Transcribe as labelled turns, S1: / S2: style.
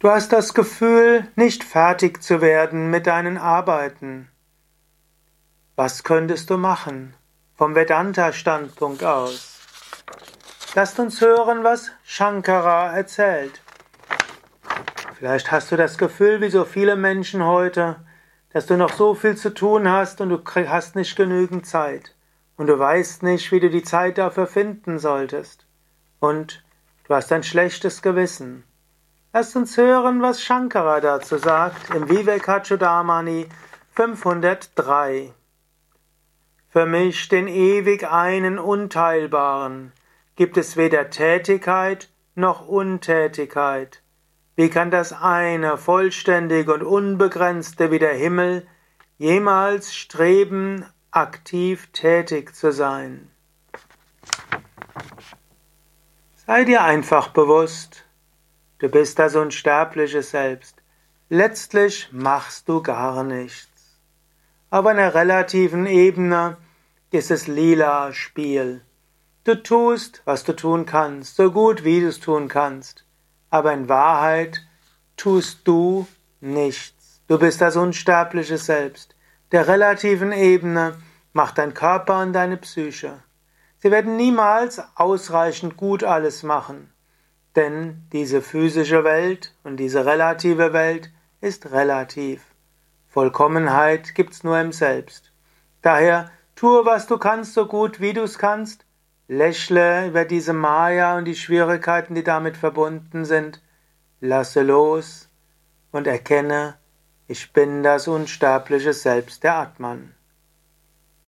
S1: Du hast das Gefühl, nicht fertig zu werden mit deinen Arbeiten. Was könntest du machen vom Vedanta-Standpunkt aus? Lasst uns hören, was Shankara erzählt. Vielleicht hast du das Gefühl, wie so viele Menschen heute, dass du noch so viel zu tun hast und du hast nicht genügend Zeit. Und du weißt nicht, wie du die Zeit dafür finden solltest. Und du hast ein schlechtes Gewissen. Lasst uns hören, was Shankara dazu sagt im Vivekachudamani 503. Für mich, den ewig einen Unteilbaren, gibt es weder Tätigkeit noch Untätigkeit. Wie kann das eine, vollständige und unbegrenzte wie der Himmel jemals streben, aktiv tätig zu sein? Sei dir einfach bewusst, Du bist das unsterbliche Selbst. Letztlich machst du gar nichts. Auf einer relativen Ebene ist es lila Spiel. Du tust, was du tun kannst, so gut wie du es tun kannst. Aber in Wahrheit tust du nichts. Du bist das unsterbliche Selbst. Der relativen Ebene macht dein Körper und deine Psyche. Sie werden niemals ausreichend gut alles machen. Denn diese physische Welt und diese relative Welt ist relativ. Vollkommenheit gibt's nur im Selbst. Daher tue, was du kannst, so gut wie du es kannst. Lächle über diese Maya und die Schwierigkeiten, die damit verbunden sind. Lasse los und erkenne, ich bin das unsterbliche Selbst der Atman.